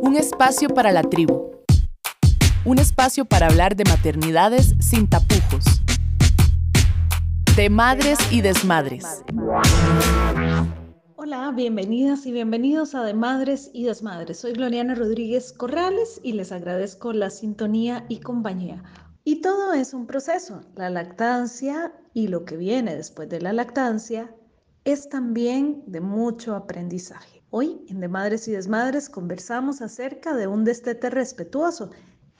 Un espacio para la tribu. Un espacio para hablar de maternidades sin tapujos. De madres y desmadres. Hola, bienvenidas y bienvenidos a De Madres y Desmadres. Soy Gloriana Rodríguez Corrales y les agradezco la sintonía y compañía. Y todo es un proceso. La lactancia y lo que viene después de la lactancia es también de mucho aprendizaje. Hoy en De Madres y Desmadres conversamos acerca de un destete respetuoso.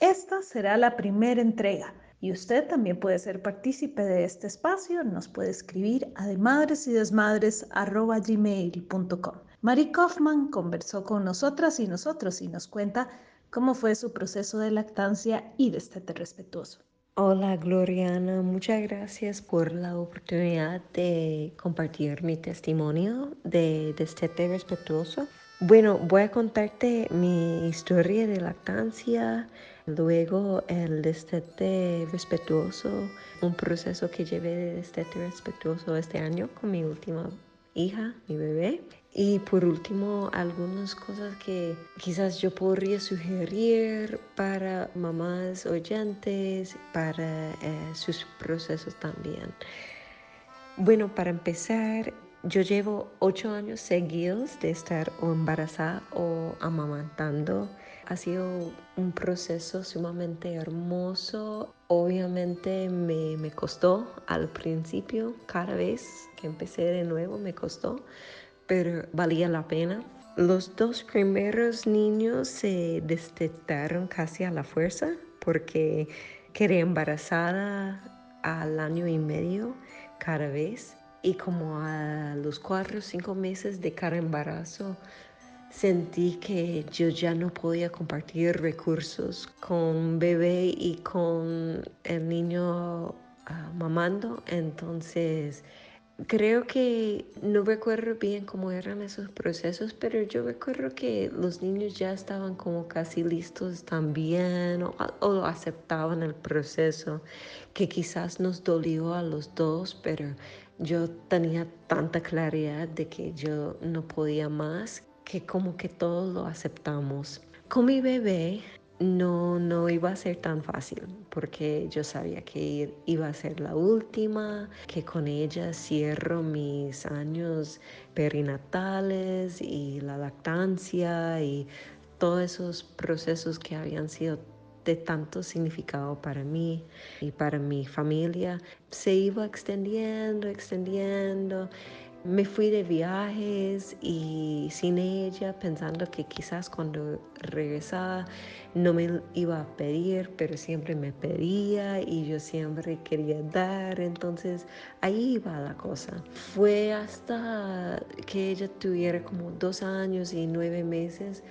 Esta será la primera entrega y usted también puede ser partícipe de este espacio. Nos puede escribir a demadresidesmadres.gmail.com. Mari Kaufman conversó con nosotras y nosotros y nos cuenta cómo fue su proceso de lactancia y destete respetuoso. Hola Gloriana, muchas gracias por la oportunidad de compartir mi testimonio de destete respetuoso. Bueno, voy a contarte mi historia de lactancia, luego el destete respetuoso, un proceso que llevé de destete respetuoso este año con mi última hija, mi bebé. Y por último, algunas cosas que quizás yo podría sugerir para mamás oyentes, para eh, sus procesos también. Bueno, para empezar, yo llevo ocho años seguidos de estar o embarazada o amamantando. Ha sido un proceso sumamente hermoso. Obviamente me, me costó al principio, cada vez que empecé de nuevo me costó, pero valía la pena. Los dos primeros niños se destetaron casi a la fuerza porque quedé embarazada al año y medio cada vez y como a los cuatro o cinco meses de cada embarazo sentí que yo ya no podía compartir recursos con bebé y con el niño ah, mamando entonces Creo que no recuerdo bien cómo eran esos procesos, pero yo recuerdo que los niños ya estaban como casi listos también o, o aceptaban el proceso, que quizás nos dolió a los dos, pero yo tenía tanta claridad de que yo no podía más que como que todos lo aceptamos. Con mi bebé no, no iba a ser tan fácil porque yo sabía que iba a ser la última, que con ella cierro mis años perinatales y la lactancia y todos esos procesos que habían sido de tanto significado para mí y para mi familia se iba extendiendo, extendiendo me fui de viajes y sin ella, pensando que quizás cuando regresaba no me iba a pedir, pero siempre me pedía y yo siempre quería dar. Entonces ahí iba la cosa. Fue hasta que ella tuviera como dos años y nueve meses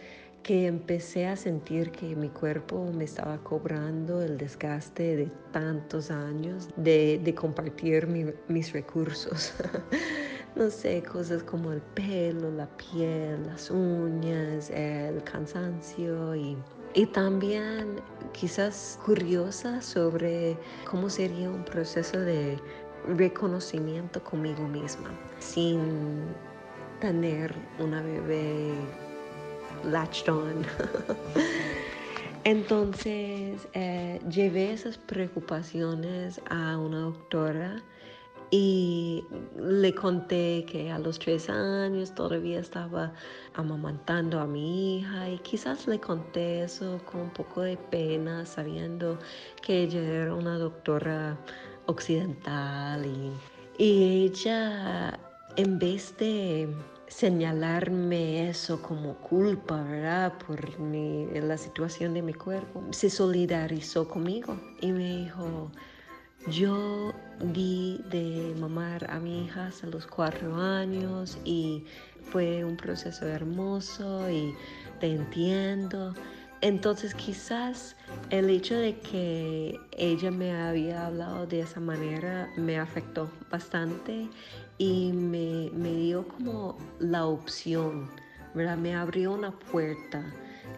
que empecé a sentir que mi cuerpo me estaba cobrando el desgaste de tantos años de, compartir mis recursos. no sé, cosas como el pelo, la piel, las uñas, el cansancio y, y también quizás curiosa sobre cómo sería un proceso de reconocimiento conmigo misma sin tener una bebé latched on. Entonces eh, llevé esas preocupaciones a una doctora y le conté que a los tres años todavía estaba amamantando a mi hija y quizás le conté eso con un poco de pena sabiendo que ella era una doctora occidental y, y ella en vez de señalarme eso como culpa, ¿verdad? Por la situación de mi cuerpo, se solidarizó conmigo y me dijo, yo di de mamar a mi hija hasta los cuatro años y fue un proceso hermoso y te entiendo. Entonces quizás el hecho de que ella me había hablado de esa manera me afectó bastante y me, me dio como la opción, ¿verdad? Me abrió una puerta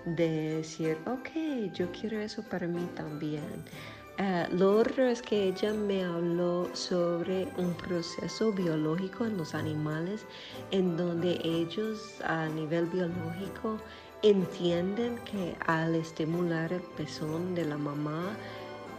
de decir, ok, yo quiero eso para mí también. Uh, lo otro es que ella me habló sobre un proceso biológico en los animales en donde ellos a nivel biológico entienden que al estimular el pezón de la mamá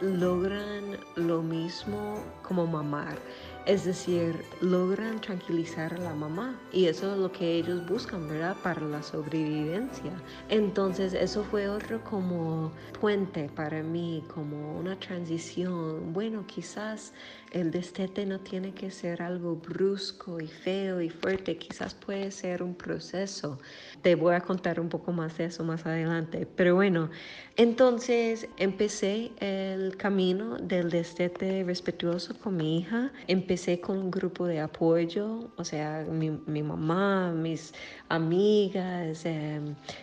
logran lo mismo como mamar. Es decir, logran tranquilizar a la mamá y eso es lo que ellos buscan, ¿verdad? Para la sobrevivencia. Entonces eso fue otro como puente para mí, como una transición. Bueno, quizás el destete no tiene que ser algo brusco y feo y fuerte, quizás puede ser un proceso. Te voy a contar un poco más de eso más adelante. Pero bueno, entonces empecé el camino del destete respetuoso con mi hija. Empecé con un grupo de apoyo, o sea, mi, mi mamá, mis amigas, eh,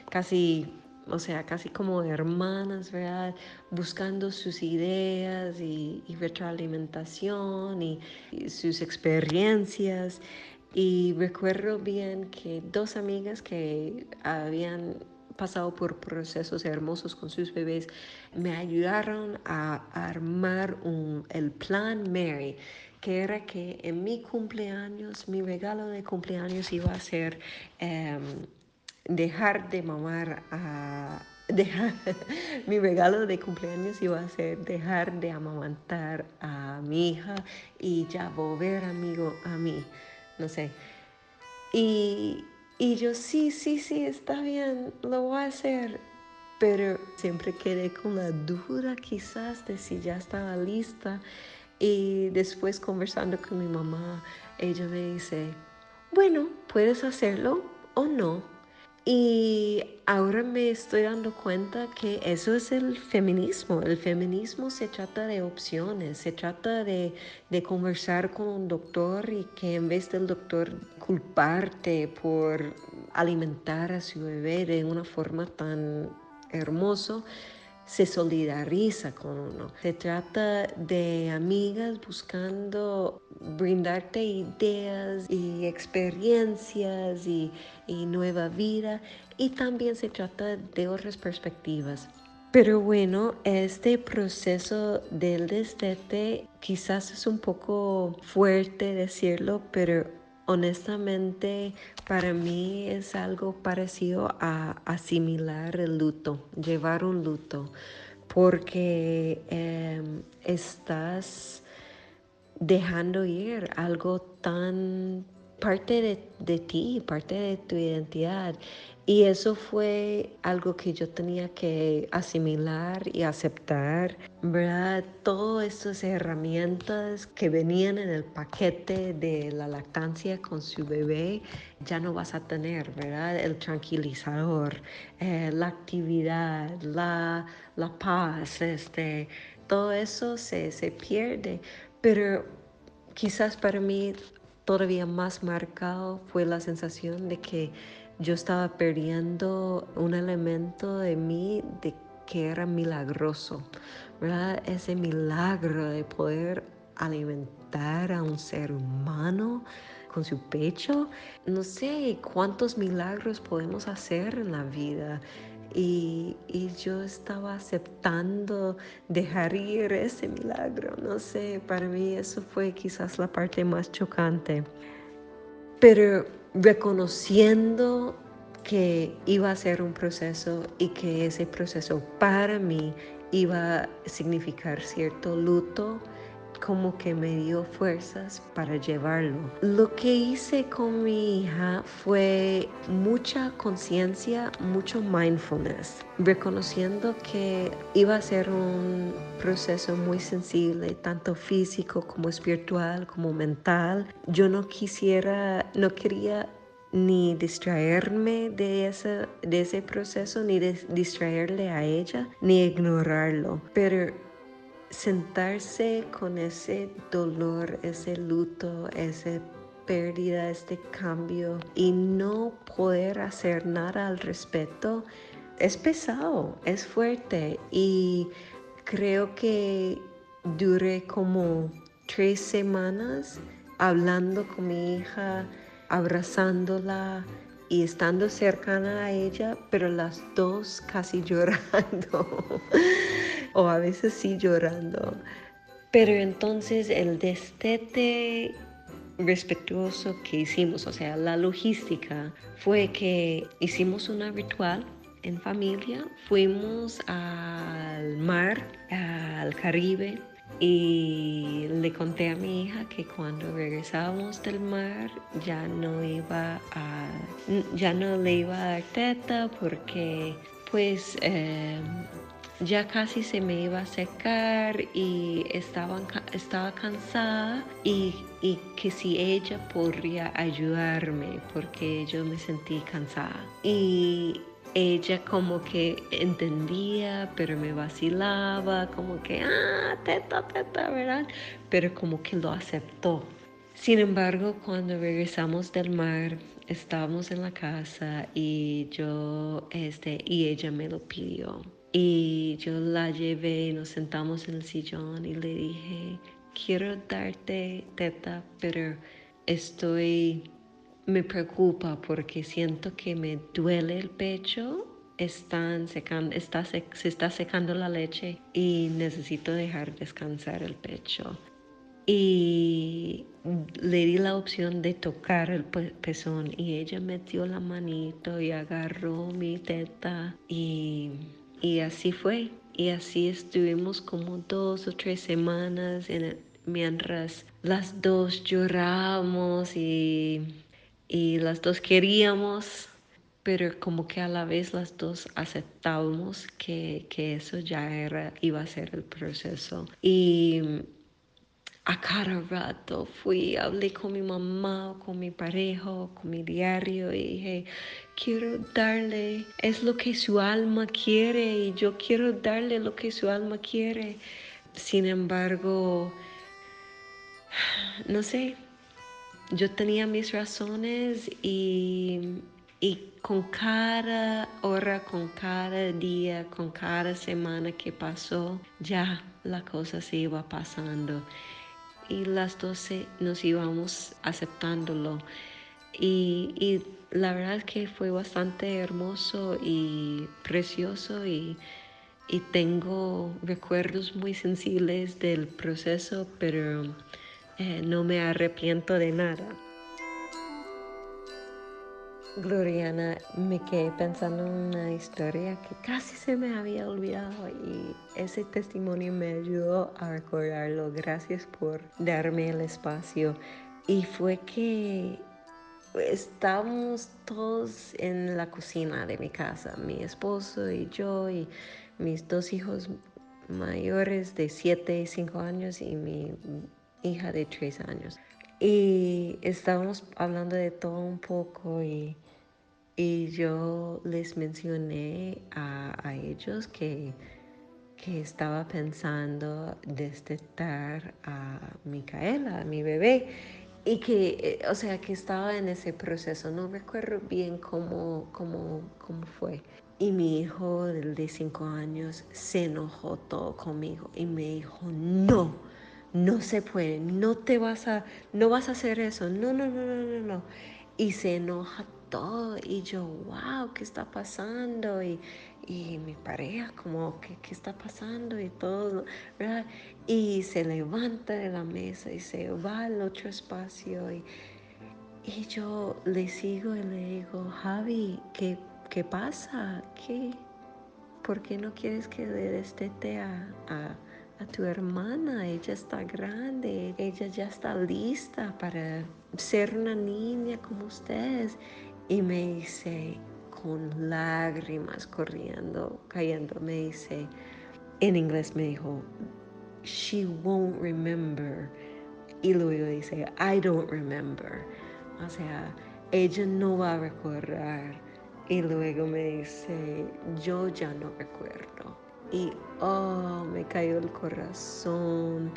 casi o sea, casi como hermanas, ¿verdad? Buscando sus ideas y, retroalimentación y, sus experiencias. Y recuerdo bien que dos amigas que habían pasado por procesos hermosos con sus bebés me ayudaron a armar el plan Mary que era que en mi cumpleaños, mi regalo de cumpleaños iba a ser em, dejar de mamar a... Dejar, mi regalo de cumpleaños iba a ser dejar de amamantar a mi hija y ya volver amigo a mí, no sé. Y, y yo sí, sí, sí, está bien, lo voy a hacer. Pero siempre quedé con la duda quizás de si ya estaba lista. Y después conversando con mi mamá, ella me dice, bueno, puedes hacerlo o no y ahora me estoy dando cuenta que eso es el feminismo. El feminismo se trata de opciones, se trata de, conversar con un doctor y que en vez del doctor culparte por alimentar a su bebé de una forma tan hermosa, se solidariza con uno. Se trata de amigas buscando brindarte ideas y experiencias y, nueva vida y también se trata de otras perspectivas. Pero bueno, este proceso del destete quizás es un poco fuerte decirlo, pero honestamente para mí es algo parecido a asimilar el luto, llevar un luto, porque em, estás dejando ir algo tan parte de, de, ti, parte de tu identidad. Y eso fue algo que yo tenía que asimilar y aceptar, ¿verdad? Todas estas herramientas que venían en el paquete de la lactancia con su bebé, ya no vas a tener, ¿verdad? El tranquilizador, eh, la actividad, la, la paz, este, todo eso se, se pierde. Pero quizás para mí todavía más marcado fue la sensación de que yo estaba perdiendo un elemento de mí de que era milagroso, ¿verdad? Ese milagro de poder alimentar a un ser humano con su pecho. No sé cuántos milagros podemos hacer en la vida. Y, yo estaba aceptando dejar ir ese milagro. No sé, para mí eso fue quizás la parte más chocante. Pero reconociendo que iba a ser un proceso y que ese proceso para mí iba a significar cierto luto, como que me dio fuerzas para llevarlo. Lo que hice con mi hija fue mucha conciencia, mucho mindfulness, reconociendo que iba a ser un proceso muy sensible, tanto físico como espiritual, como mental. Yo no quisiera, no quería ni distraerme de ese, de ese proceso, ni distraerle a ella, ni ignorarlo. Pero sentarse con ese dolor, ese luto, esa pérdida, este cambio y no poder hacer nada al respecto, es pesado, es fuerte. Y creo que duré como tres semanas hablando con mi hija, abrazándola y estando cercana a ella, pero las dos casi llorando, o a veces sí llorando. Pero entonces el destete respetuoso que hicimos, o sea, la logística, fue que hicimos una ritual en familia. Fuimos al mar, al Caribe, y le conté a mi hija que cuando regresábamos del mar ya no iba a, ya no le iba a dar teta porque pues eh, ya casi se me iba a secar y estaba, estaba cansada y, y, que si ella podría ayudarme porque yo me sentí cansada. Y ella como que entendía, pero me vacilaba, como que, ah, teta, teta, ¿verdad? Pero como que lo aceptó. Sin embargo, cuando regresamos del mar, estábamos en la casa y yo, este, y ella me lo pidió. Y yo la llevé, nos sentamos en el sillón y le dije, quiero darte teta, pero estoy me preocupa porque siento que me duele el pecho, están secando, está se está secando la leche y necesito dejar descansar el pecho. Y le di la opción de tocar el pezón y ella metió la manito y agarró mi teta y, y así fue. Y así estuvimos como dos o tres semanas en mientras las dos lloramos y y las dos queríamos, pero como que a la vez las dos aceptábamos que, que eso ya era, iba a ser el proceso. Y a cada rato fui, hablé con mi mamá, con mi pareja, con mi diario y dije, quiero darle, es lo que su alma quiere y yo quiero darle lo que su alma quiere. Sin embargo, no sé, yo tenía mis razones y, con cada hora, con cada día, con cada semana que pasó, ya la cosa se iba pasando y las doce nos íbamos aceptándolo. Y, y, la verdad que fue bastante hermoso y precioso y, y tengo recuerdos muy sensibles del proceso, pero eh, no me arrepiento de nada. Gloriana, me quedé pensando en una historia que casi se me había olvidado y ese testimonio me ayudó a recordarlo. Gracias por darme el espacio. Y fue que estábamos todos en la cocina de mi casa, mi esposo y yo y mis dos hijos mayores de 7 y 5 años y mi hija de tres años. Y estábamos hablando de todo un poco y, y yo les mencioné a, a ellos que, que, estaba pensando destetar a Micaela, a mi bebé, y que, eh, o sea, que estaba en ese proceso. No recuerdo bien cómo, cómo, cómo fue. Y mi hijo de cinco años se enojó todo conmigo y me dijo, no, no se puede, no te vas a, no vas a hacer eso, no, no, no, no, no, no. Y se enoja y yo, wow, ¿qué está pasando? Y, y mi pareja como, ¿qué, ¿qué, está pasando? Y todo, ¿verdad? Y se levanta de la mesa y se va al otro espacio y, y yo le sigo y le digo, Javi, ¿qué, qué pasa? ¿Qué? ¿Por qué no quieres que le destete a, a a tu hermana, ella está grande, ella ya está lista para ser una niña como ustedes. Y me dice, con lágrimas corriendo, cayendo, me dice, en inglés me dijo, she won't remember. Y luego dice, I don't remember. O sea, ella no va a recordar. Y luego me dice, yo ya no recuerdo y oh, me cayó el corazón.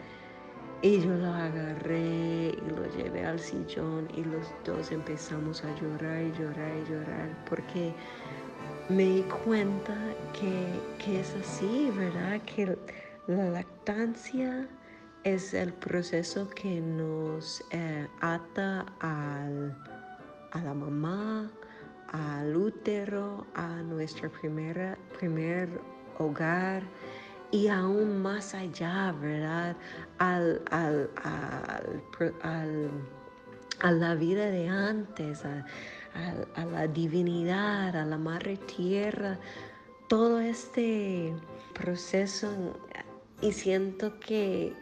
Y yo lo agarré y lo llevé al sillón y los dos empezamos a llorar y llorar y llorar porque me di cuenta que, es así, ¿verdad? Que la lactancia es el proceso que nos eh, ata al, a la mamá, al útero, a nuestra primera, primer hogar y aún más allá, ¿verdad? Al, al, a la vida de antes, a, la divinidad, a la madre tierra, todo este proceso y siento que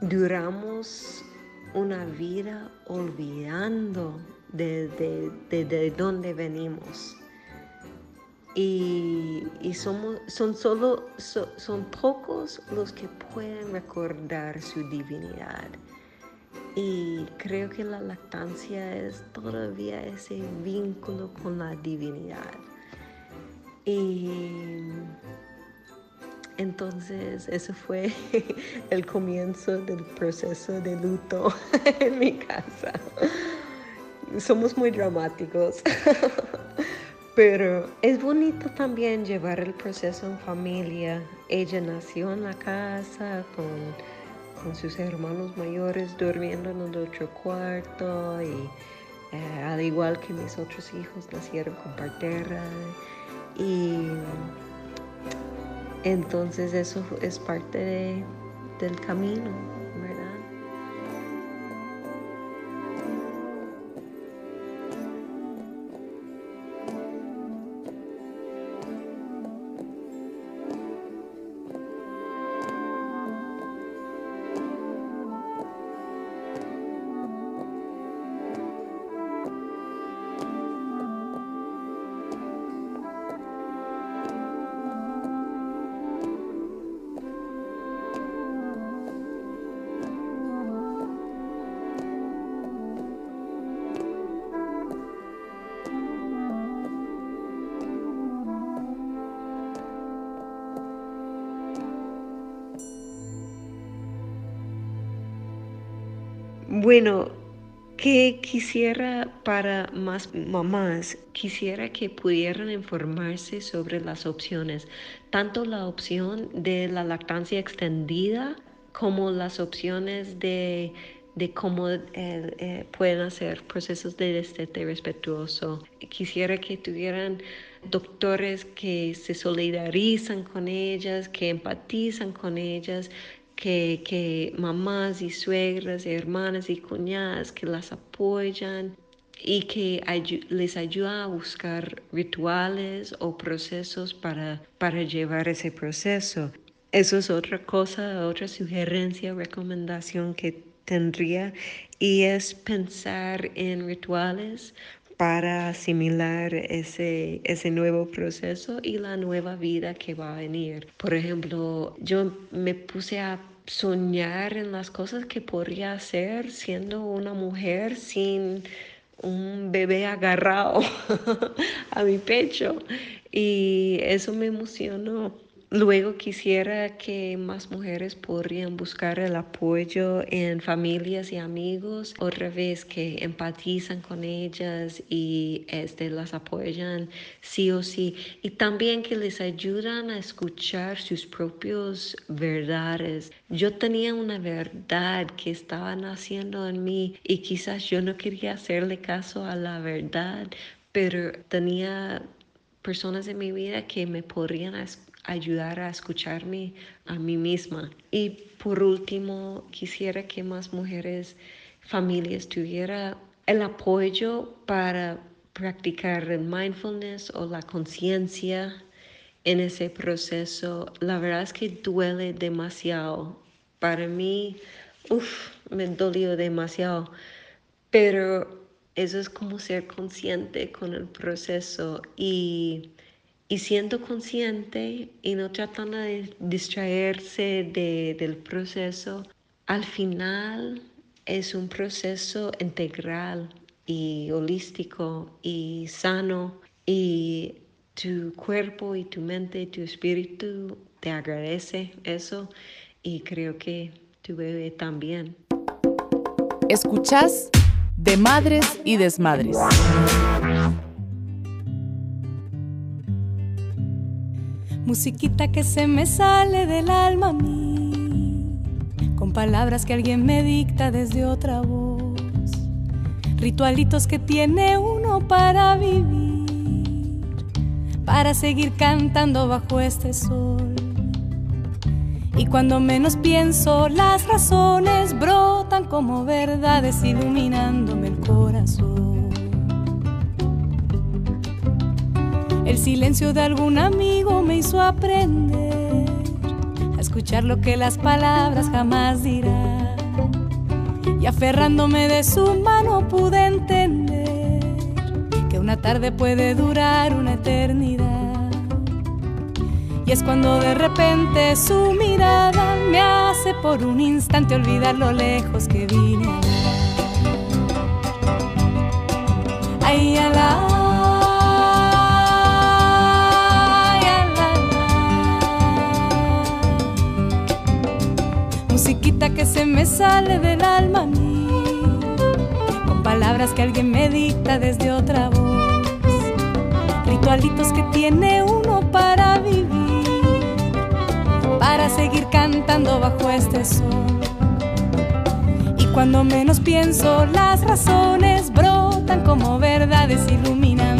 duramos una vida olvidando de, de, dónde venimos. Y, somos, son solo son pocos los que pueden recordar su divinidad. Y creo que la lactancia es todavía ese vínculo con la divinidad. Y entonces, ese fue el comienzo del proceso de luto en mi casa. Somos muy dramáticos, pero es bonito también llevar el proceso en familia. Ella nació en la casa con, sus hermanos mayores durmiendo en el otro cuarto y eh, al igual que mis otros hijos nacieron con partera y entonces eso es parte del camino, Bueno, que quisiera para más mamás, quisiera que pudieran informarse sobre las opciones, tanto la opción de la lactancia extendida como las opciones de, cómo eh, eh, pueden hacer procesos de destete respetuoso. Quisiera que tuvieran doctores que se solidarizan con ellas, que empatizan con ellas, que, mamás y suegras, hermanas y cuñadas que las apoyan y que les ayuda a buscar rituales o procesos para, para llevar ese proceso. Eso es otra cosa, otra sugerencia, recomendación que tendría y es pensar en rituales para asimilar ese, ese nuevo proceso y la nueva vida que va a venir. Por ejemplo, yo me puse a soñar en las cosas que podría hacer siendo una mujer sin un bebé agarrado a mi pecho. Y eso me emocionó Luego quisiera que más mujeres podrían buscar el apoyo en familias y amigos, otra vez que empatizan con ellas y este, las apoyan sí o sí. Y también que les ayudan a escuchar sus propios verdades. Yo tenía una verdad que estaba naciendo en mí y quizás yo no quería hacerle caso a la verdad, pero tenía personas en mi vida que me podrían ayudar a escucharme a mí misma. Y por último, quisiera que más mujeres, familias tuvieran el apoyo para practicar el mindfulness o la conciencia en ese proceso. La verdad es que duele demasiado. Para mí, uff, me dolió demasiado. Pero eso es como ser consciente con el proceso y y siendo consciente y no tratando de distraerse del proceso, al final es un proceso integral y holístico y sano y tu cuerpo y tu mente y tu espíritu te agradece eso y creo que tu bebé también. Escuchas de madres y desmadres. Musiquita que se me sale del alma a mí, con palabras que alguien me dicta desde otra voz, ritualitos que tiene uno para vivir, para seguir cantando bajo este sol. Y cuando menos pienso, las razones brotan como verdades iluminándome el corazón. El silencio de algún amigo me hizo aprender a escuchar lo que las palabras jamás dirán. Y aferrándome de su mano pude entender que una tarde puede durar una eternidad. Y es cuando de repente su mirada me hace por un instante olvidar lo lejos que vine. Ay, que se me sale del alma a mí, con palabras que alguien me dicta desde otra voz, ritualitos que tiene uno para vivir, para seguir cantando bajo este sol. Y cuando menos pienso, las razones brotan como verdades iluminando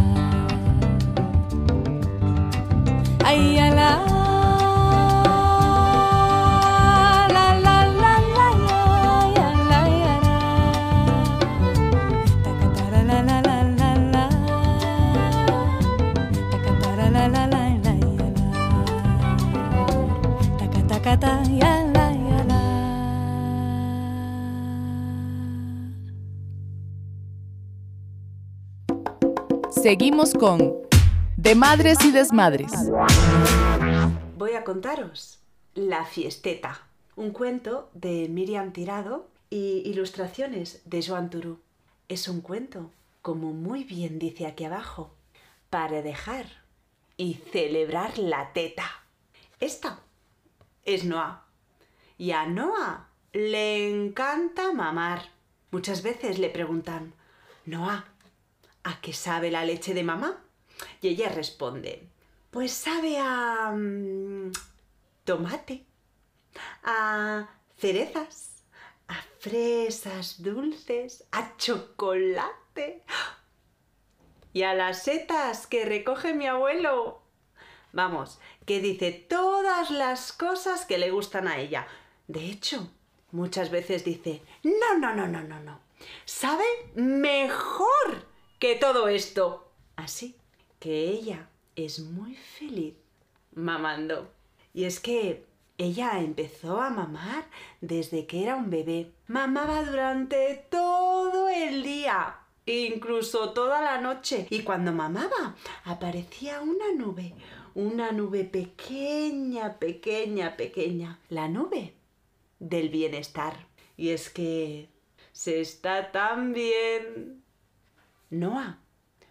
Seguimos con De Madres y Desmadres. Voy a contaros La Fiesteta, un cuento de Miriam Tirado y ilustraciones de Joan Turú. Es un cuento, como muy bien dice aquí abajo, para dejar y celebrar la teta. Esta es Noah. Y a Noah le encanta mamar. Muchas veces le preguntan, Noah, ¿a qué sabe la leche de mamá? Y ella responde, pues sabe a mm, tomate, a cerezas, a fresas dulces, a chocolate y a las setas que recoge mi abuelo. Vamos, que dice todas las cosas que le gustan a ella. De hecho, muchas veces dice, no, no, no, no, no, no. Sabe mejor que todo esto. Así que ella es muy feliz mamando. Y es que ella empezó a mamar desde que era un bebé. Mamaba durante todo el día, incluso toda la noche. Y cuando mamaba, aparecía una nube, una nube pequeña, pequeña, pequeña. La nube del bienestar. Y es que se está tan bien Noah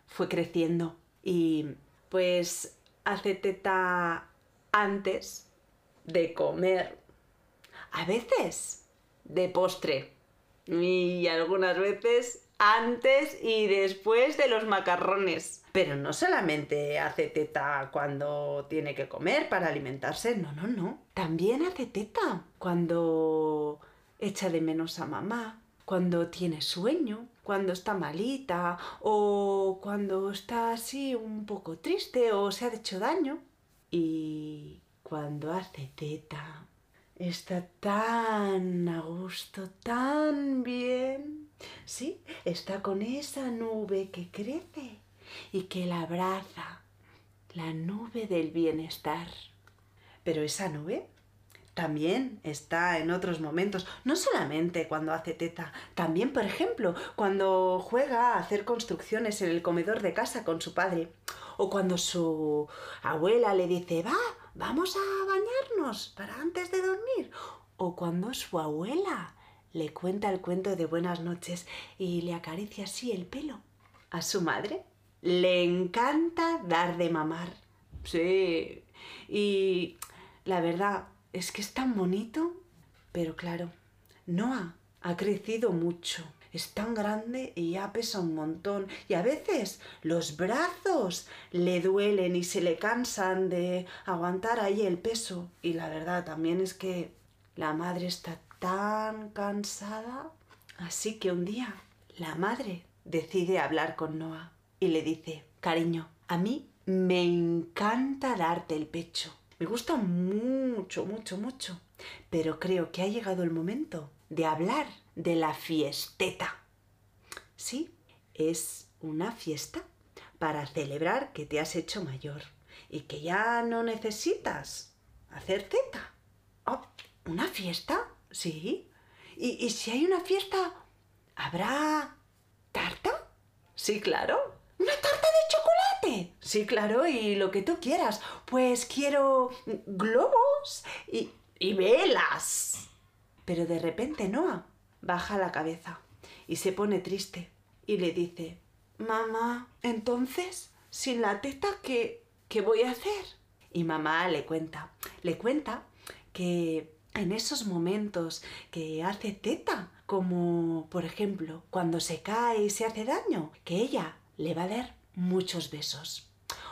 fue creciendo y pues hace teta antes de comer, a veces de postre y algunas veces antes y después de los macarrones. Pero no solamente hace teta cuando tiene que comer para alimentarse, no, no, no. También hace teta cuando echa de menos a mamá, cuando tiene sueño, cuando está malita o cuando está así un poco triste o se ha hecho daño. Y cuando hace teta, está tan a gusto, tan bien. Sí, está con esa nube que crece y que la abraza, la nube del bienestar. Pero esa nube también está en otros momentos, no solamente cuando hace teta, también, por ejemplo, cuando juega a hacer construcciones en el comedor de casa con su padre, o cuando su abuela le dice, va, vamos a bañarnos para antes de dormir, o cuando su abuela le cuenta el cuento de buenas noches y le acaricia así el pelo. A su madre le encanta dar de mamar. Sí, y la verdad, es que es tan bonito, pero claro, Noah ha crecido mucho. Es tan grande y ya pesa un montón. Y a veces los brazos le duelen y se le cansan de aguantar ahí el peso. Y la verdad también es que la madre está tan cansada. Así que un día la madre decide hablar con Noah y le dice, cariño, a mí me encanta darte el pecho. Me gusta mucho, mucho, mucho. Pero creo que ha llegado el momento de hablar de la fiesteta. Sí, es una fiesta para celebrar que te has hecho mayor y que ya no necesitas hacer teta. Oh, ¿Una fiesta? Sí. ¿Y, ¿Y si hay una fiesta, habrá tarta? Sí, claro. ¿Una tarta de Sí, claro, y lo que tú quieras. Pues quiero globos y, y velas. Pero de repente Noah baja la cabeza y se pone triste y le dice, Mamá, entonces, sin la teta, ¿qué, qué voy a hacer? Y mamá le cuenta, le cuenta que en esos momentos que hace teta, como por ejemplo cuando se cae y se hace daño, que ella le va a dar muchos besos.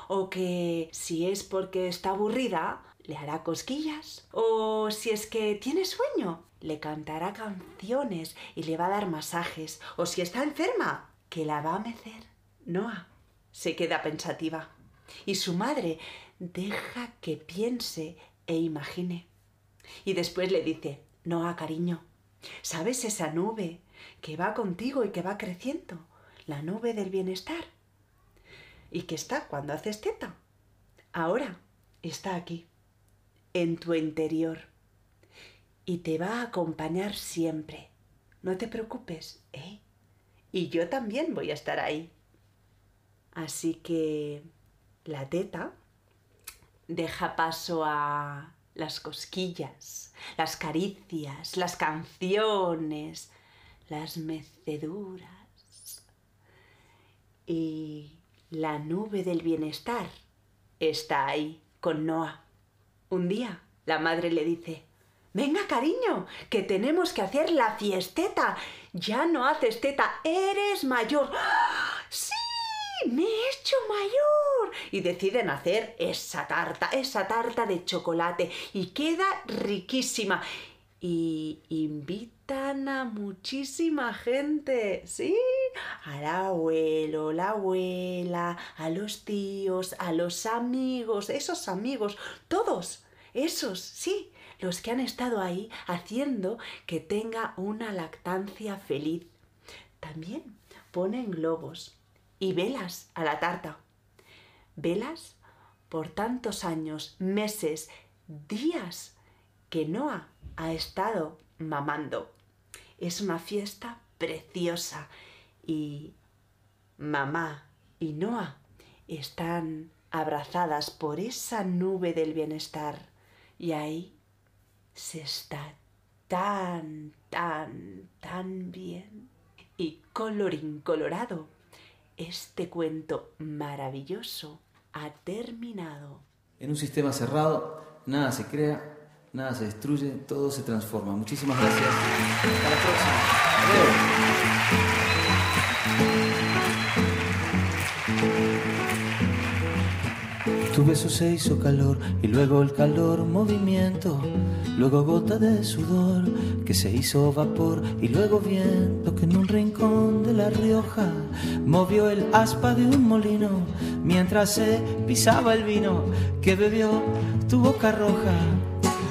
O que si es porque está aburrida, le hará cosquillas. O si es que tiene sueño, le cantará canciones y le va a dar masajes. O si está enferma, que la va a mecer. Noah se queda pensativa. Y su madre deja que piense e imagine. Y después le dice, Noah, cariño, ¿sabes esa nube que va contigo y que va creciendo? La nube del bienestar. ¿Y que está cuando haces teta? Ahora está aquí, en tu interior. Y te va a acompañar siempre. No te preocupes, ¿eh? Y yo también voy a estar ahí. Así que la teta deja paso a las cosquillas, las caricias, las canciones, las meceduras. Y la nube del bienestar está ahí con Noah. Un día la madre le dice, Venga, cariño, que tenemos que hacer la fiesteta. Ya no haces teta, eres mayor. ¡Ah! ¡Sí! ¡Me he hecho mayor! Y deciden hacer esa tarta, esa tarta de chocolate. Y queda riquísima. Y invitan a muchísima gente, ¿sí? Al abuelo, la abuela, a los tíos, a los amigos, esos amigos, todos, esos, sí, los que han estado ahí haciendo que tenga una lactancia feliz. También ponen globos y velas a la tarta. Velas por tantos años, meses, días que Noah ha estado mamando. Es una fiesta preciosa y mamá y Noah están abrazadas por esa nube del bienestar y ahí se está tan, tan, tan bien. Y colorín colorado, este cuento maravilloso ha terminado. En un sistema cerrado, nada se crea, nada se destruye, todo se transforma. Muchísimas gracias. Hasta la próxima. Tu beso se hizo calor y luego el calor movimiento, luego gota de sudor que se hizo vapor y luego viento que en un rincón de La Rioja movió el aspa de un molino mientras se pisaba el vino que bebió tu boca roja.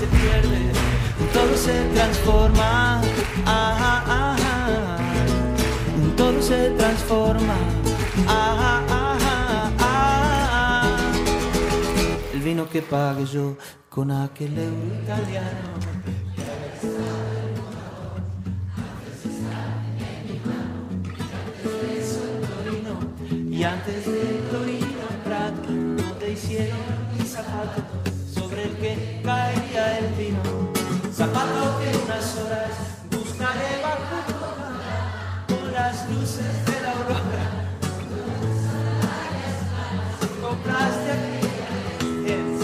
se pierde, todo se transforma. Ah, ah, ah, todo se transforma. Ah, ah. El vino que pague yo con aquel euro italiano. Y antes de Torino Prato no te hicieron mi zapato sobre el que caería el vino. Zapato que unas horas buscaré bajo con las luces de la aurora. Compraste aquí en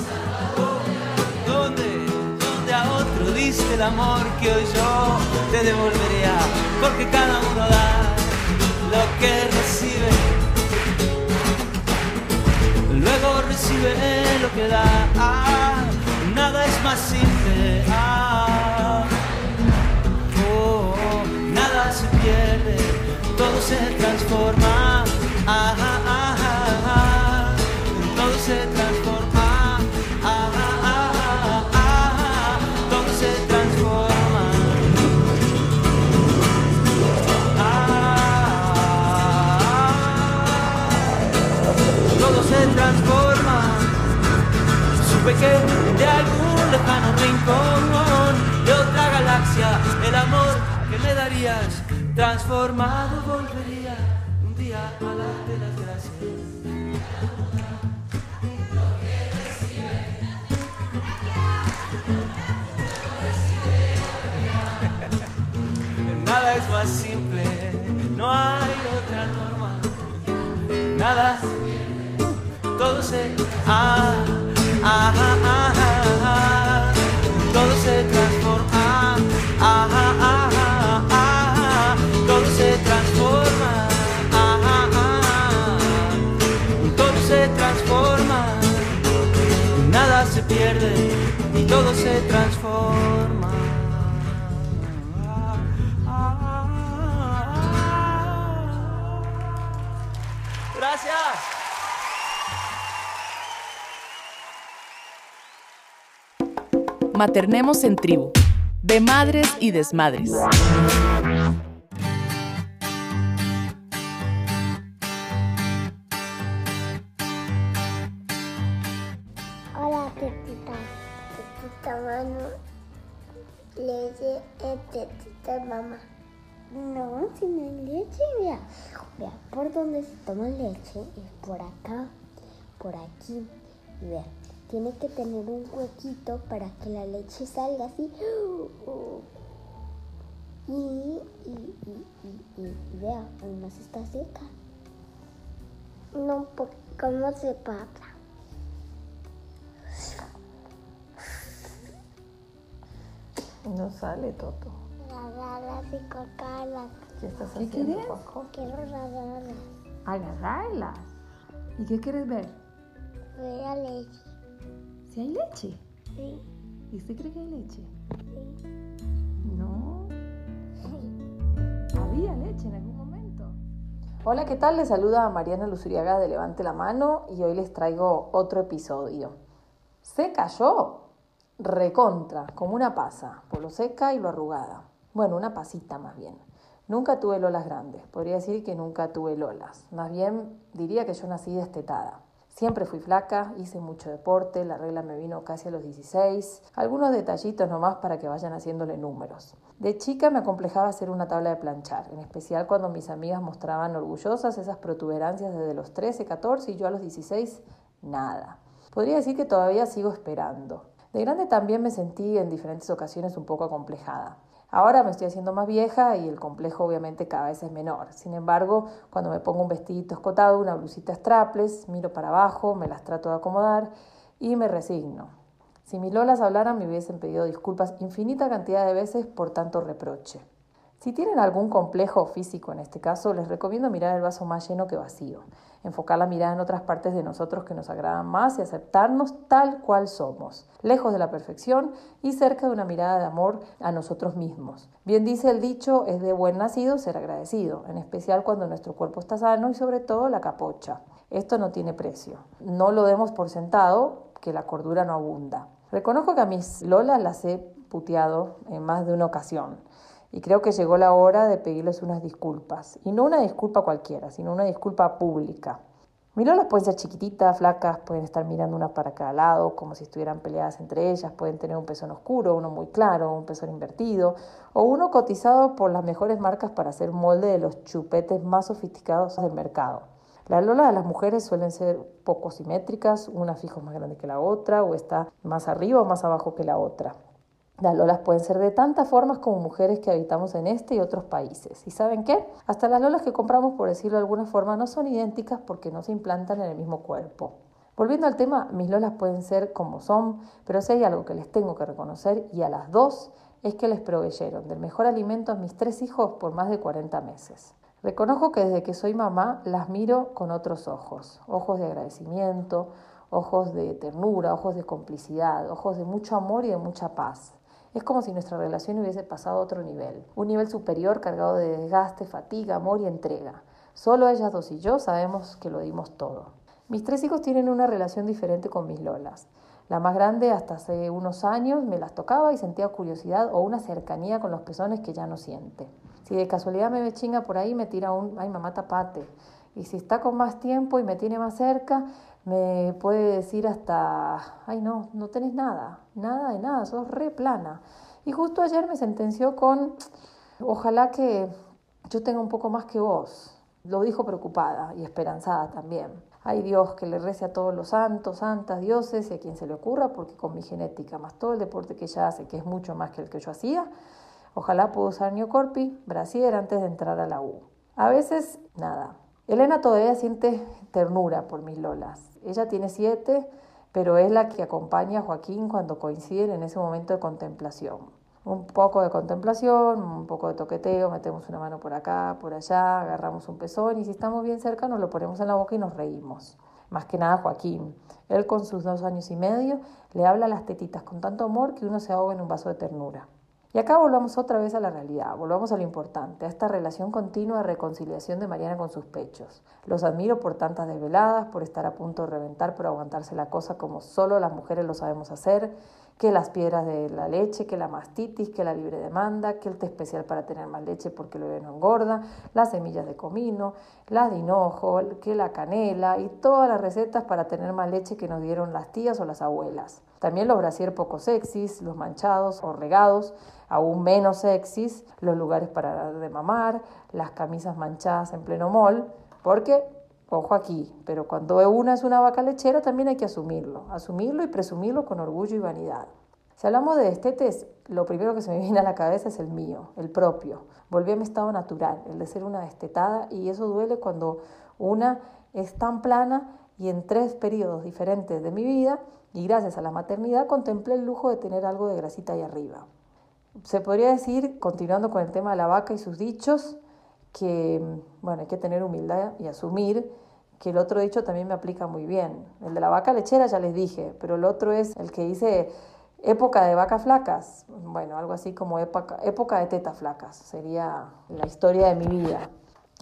¿Dónde? ¿Dónde a otro diste el amor que hoy yo te devolvería? Porque cada uno da lo que recibe luego recibe lo que da. Más simple. Ah, oh, nada se pierde, todo se transforma. Ah, ah, ah, todo se transforma. Todo se transforma. Todo se transforma. Supe que de transformado volvería un día a darte las gracias. Nada es más simple, no hay otra norma. Nada todo se ah, ah, ah, ah, ah, todo se Maternemos en tribu, de madres y desmadres. Hola, tetita. Tetita mano. Leche es tetita mamá. No, si no leche, vea. Vea, por donde se toma leche es por acá, por aquí. Y vea, tiene que tener un huequito para que la leche salga así. Y, y, y, y, y, y vea, aún más está seca. No, porque ¿cómo se pasa? No sale, Toto. Agarrarlas y cortarlas. ¿Qué estás ¿Qué haciendo, quieres? Paco? Quiero agarrarlas. Agarrarlas. ¿Y qué quieres ver? Voy a leche. Si hay leche. Sí, ¿Y usted cree que hay leche? sí, No. Había leche en algún momento. Hola, ¿qué tal? Les saluda Mariana Luzuriaga de Levante la Mano y hoy les traigo otro episodio. Se cayó recontra, como una pasa, por lo seca y lo arrugada. Bueno, una pasita más bien. Nunca tuve lolas grandes, podría decir que nunca tuve lolas. Más bien diría que yo nací destetada. Siempre fui flaca, hice mucho deporte, la regla me vino casi a los 16. Algunos detallitos nomás para que vayan haciéndole números. De chica me acomplejaba hacer una tabla de planchar, en especial cuando mis amigas mostraban orgullosas esas protuberancias desde los 13, 14 y yo a los 16, nada. Podría decir que todavía sigo esperando. De grande también me sentí en diferentes ocasiones un poco acomplejada. Ahora me estoy haciendo más vieja y el complejo obviamente cada vez es menor. Sin embargo, cuando me pongo un vestidito escotado, una blusita strapless, miro para abajo, me las trato de acomodar y me resigno. Si mis lolas hablaran me hubiesen pedido disculpas infinita cantidad de veces por tanto reproche. Si tienen algún complejo físico en este caso, les recomiendo mirar el vaso más lleno que vacío, enfocar la mirada en otras partes de nosotros que nos agradan más y aceptarnos tal cual somos, lejos de la perfección y cerca de una mirada de amor a nosotros mismos. Bien dice el dicho, es de buen nacido ser agradecido, en especial cuando nuestro cuerpo está sano y sobre todo la capocha. Esto no tiene precio. No lo demos por sentado que la cordura no abunda. Reconozco que a mis lolas las he puteado en más de una ocasión y creo que llegó la hora de pedirles unas disculpas. Y no una disculpa cualquiera, sino una disculpa pública. Mis lolas pueden ser chiquititas, flacas, pueden estar mirando una para cada lado, como si estuvieran peleadas entre ellas, pueden tener un pezón oscuro, uno muy claro, un pezón invertido, o uno cotizado por las mejores marcas para hacer molde de los chupetes más sofisticados del mercado. Las lolas de las mujeres suelen ser poco simétricas, una fijo más grande que la otra, o está más arriba o más abajo que la otra. Las lolas pueden ser de tantas formas como mujeres que habitamos en este y otros países. ¿Y saben qué? Hasta las lolas que compramos, por decirlo de alguna forma, no son idénticas porque no se implantan en el mismo cuerpo. Volviendo al tema, mis lolas pueden ser como son, pero si hay algo que les tengo que reconocer, y a las dos, es que les proveyeron del mejor alimento a mis tres hijos por más de 40 meses. Reconozco que desde que soy mamá las miro con otros ojos, ojos de agradecimiento, ojos de ternura, ojos de complicidad, ojos de mucho amor y de mucha paz. Es como si nuestra relación hubiese pasado a otro nivel, un nivel superior cargado de desgaste, fatiga, amor y entrega. Solo ellas dos y yo sabemos que lo dimos todo. Mis tres hijos tienen una relación diferente con mis lolas. La más grande, hasta hace unos años, me las tocaba y sentía curiosidad o una cercanía con los pezones que ya no siente. Si de casualidad me ve chinga por ahí, me tira un, ay mamá, tapate. Y si está con más tiempo y me tiene más cerca, me puede decir hasta, ay no, no tenés nada, nada de nada, sos re plana. Y justo ayer me sentenció con, ojalá que yo tenga un poco más que vos. Lo dijo preocupada y esperanzada también. Ay Dios, que le rece a todos los santos, santas, dioses y a quien se le ocurra, porque con mi genética, más todo el deporte que ella hace, que es mucho más que el que yo hacía, ojalá pueda usar Neocorpi, brasier antes de entrar a la U. A veces, nada. Elena todavía siente ternura por mis lolas ella tiene siete, pero es la que acompaña a Joaquín cuando coinciden en ese momento de contemplación. Un poco de contemplación, un poco de toqueteo, metemos una mano por acá, por allá, agarramos un pezón y si estamos bien cerca nos lo ponemos en la boca y nos reímos. Más que nada Joaquín. Él con sus dos años y medio le habla a las tetitas con tanto amor que uno se ahoga en un vaso de ternura. Y acá volvamos otra vez a la realidad, volvamos a lo importante, a esta relación continua de reconciliación de Mariana con sus pechos. Los admiro por tantas desveladas, por estar a punto de reventar, por aguantarse la cosa como solo las mujeres lo sabemos hacer, que las piedras de la leche, que la mastitis, que la libre demanda, que el té especial para tener más leche porque lo no engorda, las semillas de comino, las de hinojo, que la canela y todas las recetas para tener más leche que nos dieron las tías o las abuelas. También los brasier poco sexys, los manchados o regados, aún menos sexys, los lugares para de mamar, las camisas manchadas en pleno mall, porque, ojo aquí, pero cuando una es una vaca lechera también hay que asumirlo, asumirlo y presumirlo con orgullo y vanidad. Si hablamos de estetes, lo primero que se me viene a la cabeza es el mío, el propio. Volví a mi estado natural, el de ser una destetada, y eso duele cuando una es tan plana y en tres periodos diferentes de mi vida, y gracias a la maternidad, contemplé el lujo de tener algo de grasita ahí arriba. Se podría decir, continuando con el tema de la vaca y sus dichos, que bueno, hay que tener humildad y asumir que el otro dicho también me aplica muy bien. El de la vaca lechera ya les dije, pero el otro es el que dice época de vacas flacas. Bueno, algo así como época, época de tetas flacas, sería la historia de mi vida.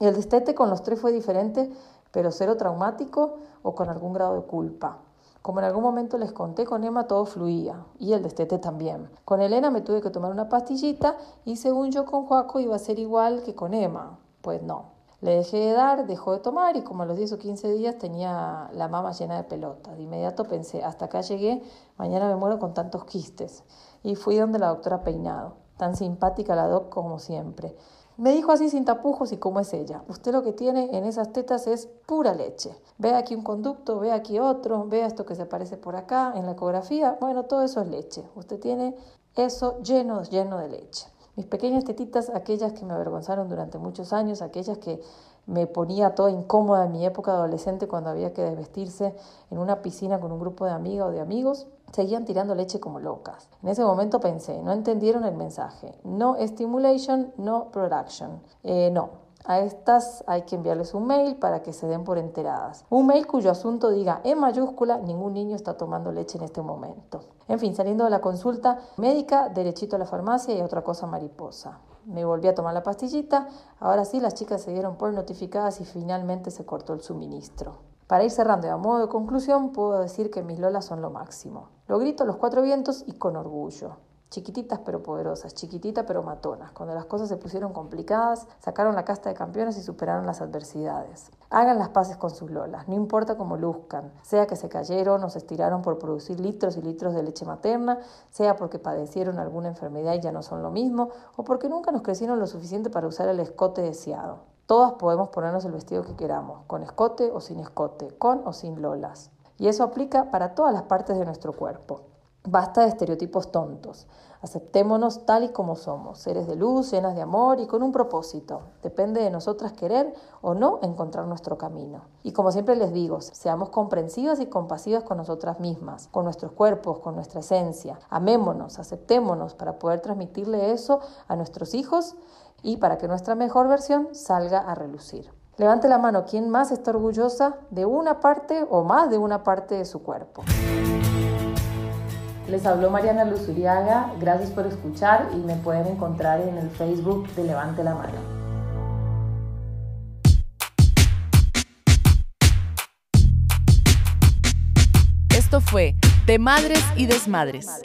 El destete con los tres fue diferente, pero cero traumático o con algún grado de culpa. Como en algún momento les conté, con Emma todo fluía y el destete también. Con Elena me tuve que tomar una pastillita y según yo con Joaco iba a ser igual que con Emma. Pues no. Le dejé de dar, dejó de tomar y como a los 10 o 15 días tenía la mama llena de pelotas. De inmediato pensé, hasta acá llegué, mañana me muero con tantos quistes. Y fui donde la doctora Peinado, tan simpática la doc como siempre. Me dijo así sin tapujos y cómo es ella. Usted lo que tiene en esas tetas es pura leche. Ve aquí un conducto, ve aquí otro, ve esto que se parece por acá en la ecografía. Bueno, todo eso es leche. Usted tiene eso lleno, lleno de leche. Mis pequeñas tetitas, aquellas que me avergonzaron durante muchos años, aquellas que me ponía toda incómoda en mi época adolescente cuando había que desvestirse en una piscina con un grupo de amigas o de amigos, seguían tirando leche como locas. En ese momento pensé, no entendieron el mensaje. No stimulation, no production. Eh, no, a estas hay que enviarles un mail para que se den por enteradas. Un mail cuyo asunto diga en mayúscula, ningún niño está tomando leche en este momento. En fin, saliendo de la consulta médica, derechito a la farmacia y otra cosa mariposa. Me volví a tomar la pastillita, ahora sí las chicas se dieron por notificadas y finalmente se cortó el suministro. Para ir cerrando y a modo de conclusión, puedo decir que mis lolas son lo máximo. Lo grito a los cuatro vientos y con orgullo chiquititas pero poderosas, chiquititas pero matonas. Cuando las cosas se pusieron complicadas, sacaron la casta de campeones y superaron las adversidades. Hagan las paces con sus lolas, no importa cómo luzcan, sea que se cayeron o se estiraron por producir litros y litros de leche materna, sea porque padecieron alguna enfermedad y ya no son lo mismo, o porque nunca nos crecieron lo suficiente para usar el escote deseado. Todas podemos ponernos el vestido que queramos, con escote o sin escote, con o sin lolas. Y eso aplica para todas las partes de nuestro cuerpo. Basta de estereotipos tontos. Aceptémonos tal y como somos, seres de luz, llenas de amor y con un propósito. Depende de nosotras querer o no encontrar nuestro camino. Y como siempre les digo, seamos comprensivas y compasivas con nosotras mismas, con nuestros cuerpos, con nuestra esencia. Amémonos, aceptémonos para poder transmitirle eso a nuestros hijos y para que nuestra mejor versión salga a relucir. Levante la mano, ¿quién más está orgullosa de una parte o más de una parte de su cuerpo? Les habló Mariana Luzuriaga, gracias por escuchar y me pueden encontrar en el Facebook de Levante la Mano. Esto fue De Madres y Desmadres.